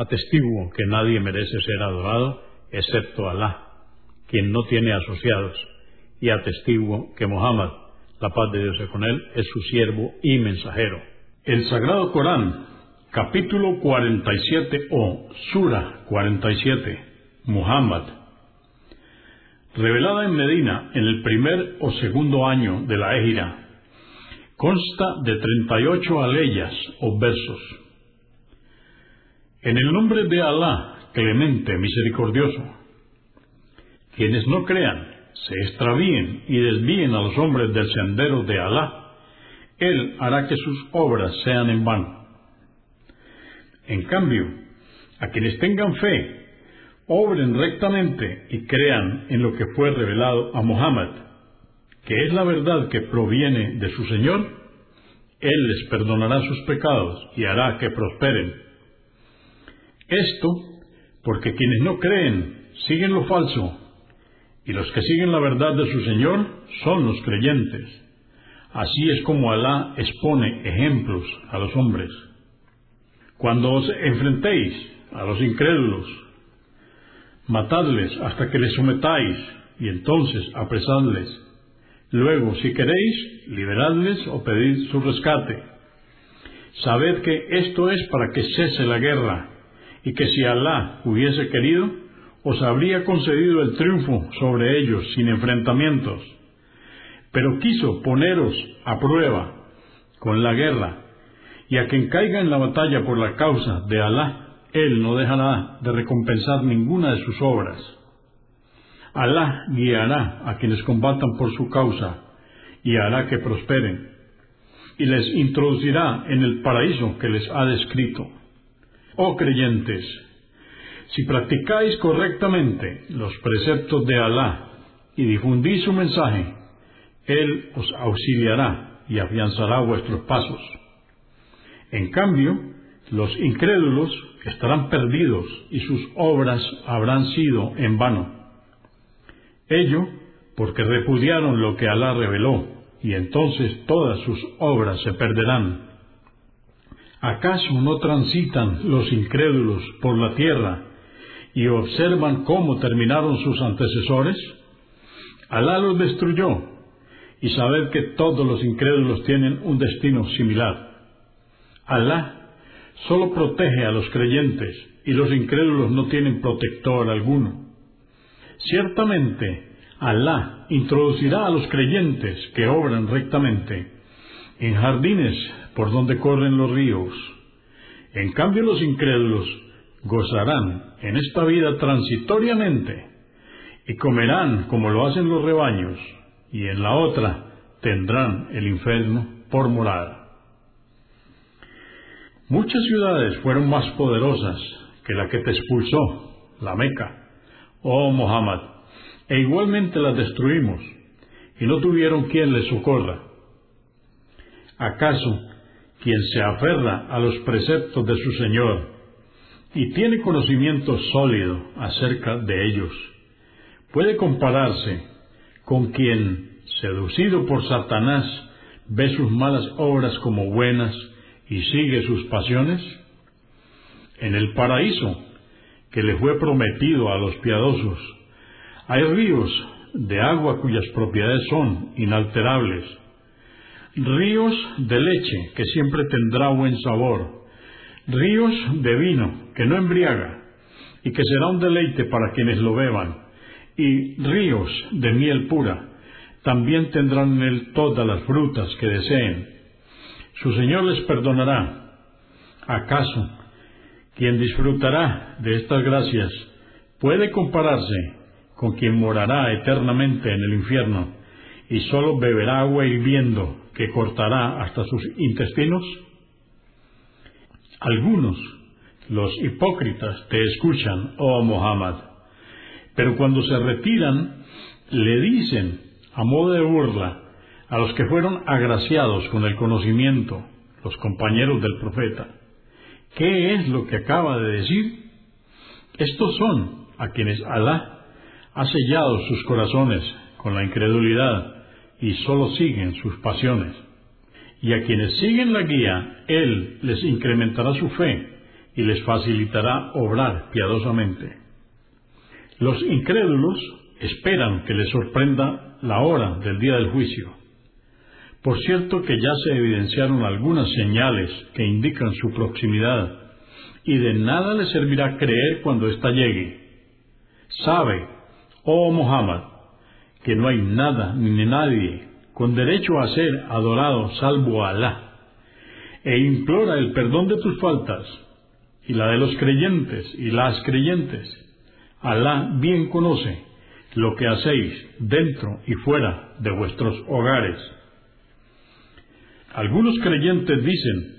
Atestiguo que nadie merece ser adorado excepto Alá, quien no tiene asociados, y atestiguo que Muhammad, la paz de Dios es con él, es su siervo y mensajero. El Sagrado Corán, capítulo 47 o Sura 47, Muhammad, revelada en Medina en el primer o segundo año de la Égira, consta de 38 aleyas o versos en el nombre de Alá, clemente, misericordioso, quienes no crean, se extravíen y desvíen a los hombres del sendero de Alá, Él hará que sus obras sean en vano. En cambio, a quienes tengan fe, obren rectamente y crean en lo que fue revelado a Muhammad, que es la verdad que proviene de su Señor, Él les perdonará sus pecados y hará que prosperen esto porque quienes no creen siguen lo falso, y los que siguen la verdad de su Señor son los creyentes. Así es como Alá expone ejemplos a los hombres. Cuando os enfrentéis a los incrédulos, matadles hasta que les sometáis, y entonces apresadles. Luego, si queréis, liberadles o pedid su rescate. Sabed que esto es para que cese la guerra y que si Alá hubiese querido, os habría concedido el triunfo sobre ellos sin enfrentamientos. Pero quiso poneros a prueba con la guerra, y a quien caiga en la batalla por la causa de Alá, él no dejará de recompensar ninguna de sus obras. Alá guiará a quienes combatan por su causa y hará que prosperen, y les introducirá en el paraíso que les ha descrito. Oh creyentes, si practicáis correctamente los preceptos de Alá y difundís su mensaje, Él os auxiliará y afianzará vuestros pasos. En cambio, los incrédulos estarán perdidos y sus obras habrán sido en vano. Ello porque repudiaron lo que Alá reveló, y entonces todas sus obras se perderán. ¿Acaso no transitan los incrédulos por la tierra y observan cómo terminaron sus antecesores? Alá los destruyó y sabed que todos los incrédulos tienen un destino similar. Alá solo protege a los creyentes y los incrédulos no tienen protector alguno. Ciertamente, Alá introducirá a los creyentes que obran rectamente en jardines por donde corren los ríos. En cambio los incrédulos gozarán en esta vida transitoriamente y comerán como lo hacen los rebaños, y en la otra tendrán el infierno por morada. Muchas ciudades fueron más poderosas que la que te expulsó, la Meca, oh Muhammad, e igualmente las destruimos, y no tuvieron quien les socorra. ¿Acaso quien se aferra a los preceptos de su Señor y tiene conocimiento sólido acerca de ellos, puede compararse con quien, seducido por Satanás, ve sus malas obras como buenas y sigue sus pasiones? En el paraíso que le fue prometido a los piadosos, hay ríos de agua cuyas propiedades son inalterables, ríos de leche que siempre tendrá buen sabor, ríos de vino que no embriaga, y que será un deleite para quienes lo beban, y ríos de miel pura. También tendrán en él todas las frutas que deseen. Su Señor les perdonará. ¿Acaso quien disfrutará de estas gracias puede compararse con quien morará eternamente en el infierno y sólo beberá agua hirviendo que cortará hasta sus intestinos? Algunos, los hipócritas, te escuchan, oh Muhammad, pero cuando se retiran, le dicen, a modo de burla, a los que fueron agraciados con el conocimiento, los compañeros del profeta, ¿qué es lo que acaba de decir? Estos son a quienes Alá ha sellado sus corazones con la incredulidad y sólo siguen sus pasiones. Y a quienes siguen la guía, Él les incrementará su fe y les facilitará obrar piadosamente. Los incrédulos esperan que les sorprenda la hora del día del juicio. Por cierto que ya se evidenciaron algunas señales que indican su proximidad, y de nada les servirá creer cuando ésta llegue. Sabe, oh Muhammad, que no hay nada ni nadie con derecho a ser adorado salvo Alá, e implora el perdón de tus faltas y la de los creyentes y las creyentes. Alá bien conoce lo que hacéis dentro y fuera de vuestros hogares. Algunos creyentes dicen,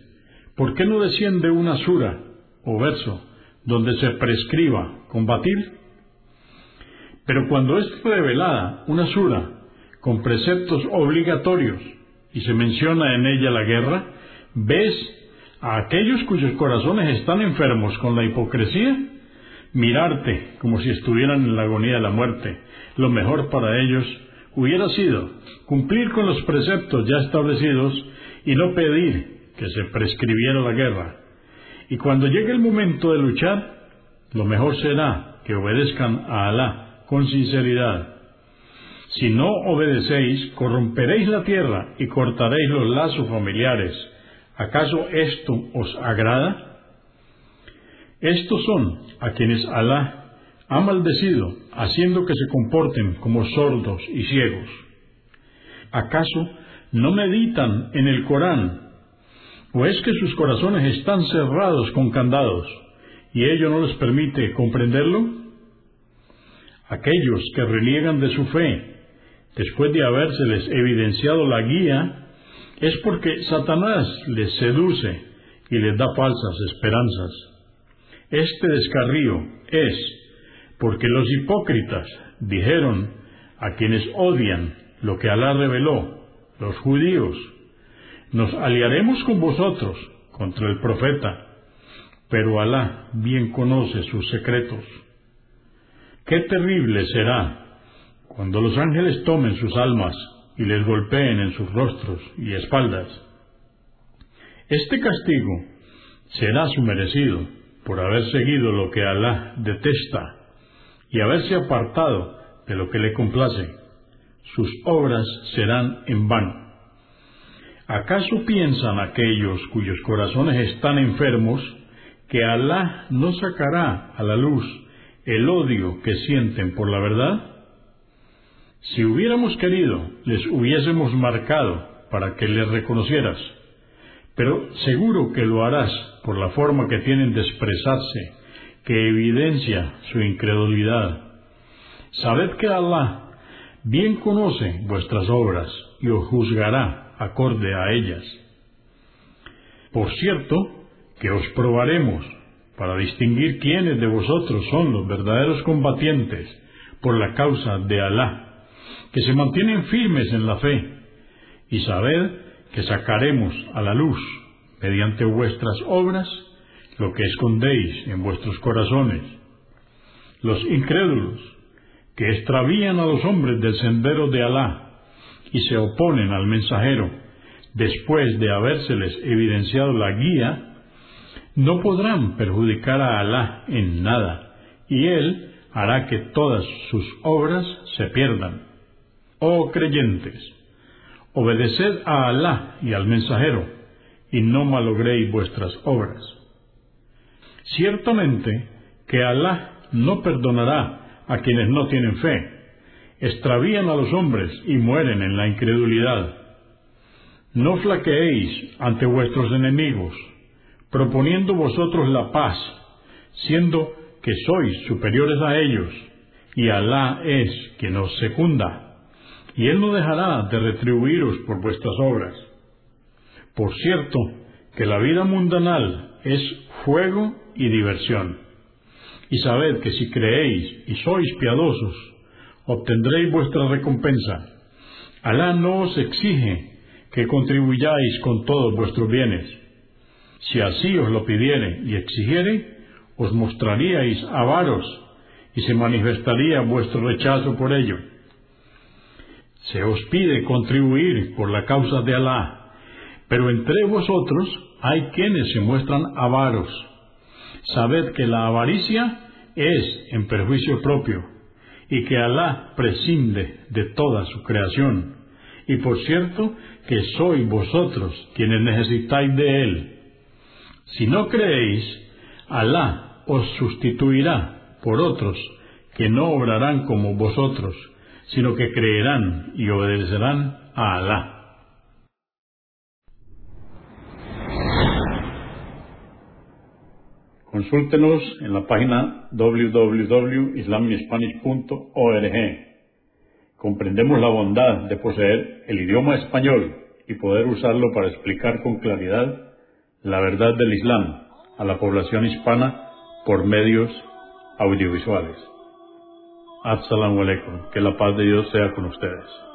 ¿por qué no desciende una sura o verso donde se prescriba combatir? Pero cuando es revelada una sura con preceptos obligatorios y se menciona en ella la guerra, ves a aquellos cuyos corazones están enfermos con la hipocresía mirarte como si estuvieran en la agonía de la muerte. Lo mejor para ellos hubiera sido cumplir con los preceptos ya establecidos y no pedir que se prescribiera la guerra. Y cuando llegue el momento de luchar, lo mejor será que obedezcan a Alá con sinceridad. Si no obedecéis, corromperéis la tierra y cortaréis los lazos familiares. ¿Acaso esto os agrada? Estos son a quienes Alá ha maldecido, haciendo que se comporten como sordos y ciegos. ¿Acaso no meditan en el Corán? ¿O es que sus corazones están cerrados con candados y ello no les permite comprenderlo? Aquellos que reniegan de su fe, después de habérseles evidenciado la guía, es porque Satanás les seduce y les da falsas esperanzas. Este descarrío es porque los hipócritas dijeron a quienes odian lo que Alá reveló, los judíos, nos aliaremos con vosotros contra el profeta, pero Alá bien conoce sus secretos. Qué terrible será cuando los ángeles tomen sus almas y les golpeen en sus rostros y espaldas. Este castigo será su merecido por haber seguido lo que Alá detesta y haberse apartado de lo que le complace. Sus obras serán en vano. ¿Acaso piensan aquellos cuyos corazones están enfermos que Alá no sacará a la luz el odio que sienten por la verdad? Si hubiéramos querido, les hubiésemos marcado para que les reconocieras, pero seguro que lo harás por la forma que tienen de expresarse, que evidencia su incredulidad. Sabed que Allah bien conoce vuestras obras y os juzgará acorde a ellas. Por cierto, que os probaremos para distinguir quiénes de vosotros son los verdaderos combatientes por la causa de Alá, que se mantienen firmes en la fe, y sabed que sacaremos a la luz, mediante vuestras obras, lo que escondéis en vuestros corazones. Los incrédulos, que extravían a los hombres del sendero de Alá y se oponen al mensajero, después de habérseles evidenciado la guía, no podrán perjudicar a Alá en nada, y Él hará que todas sus obras se pierdan. Oh creyentes, obedeced a Alá y al mensajero, y no malogréis vuestras obras. Ciertamente que Alá no perdonará a quienes no tienen fe. Extravían a los hombres y mueren en la incredulidad. No flaqueéis ante vuestros enemigos, proponiendo vosotros la paz, siendo que sois superiores a ellos, y Alá es quien os secunda, y Él no dejará de retribuiros por vuestras obras. Por cierto, que la vida mundanal es fuego y diversión. Y sabed que si creéis y sois piadosos, obtendréis vuestra recompensa. Alá no os exige que contribuyáis con todos vuestros bienes. Si así os lo pidiere y exigiere, os mostraríais avaros y se manifestaría vuestro rechazo por ello. Se os pide contribuir por la causa de Alá, pero entre vosotros hay quienes se muestran avaros. Sabed que la avaricia es en perjuicio propio y que Alá prescinde de toda su creación. Y por cierto que sois vosotros quienes necesitáis de Él. Si no creéis, Alá os sustituirá por otros que no obrarán como vosotros, sino que creerán y obedecerán a Alá. Consúltenos en la página www.islamispanish.org. Comprendemos la bondad de poseer el idioma español y poder usarlo para explicar con claridad la verdad del Islam a la población hispana por medios audiovisuales. Assalamu alaikum. Que la paz de Dios sea con ustedes.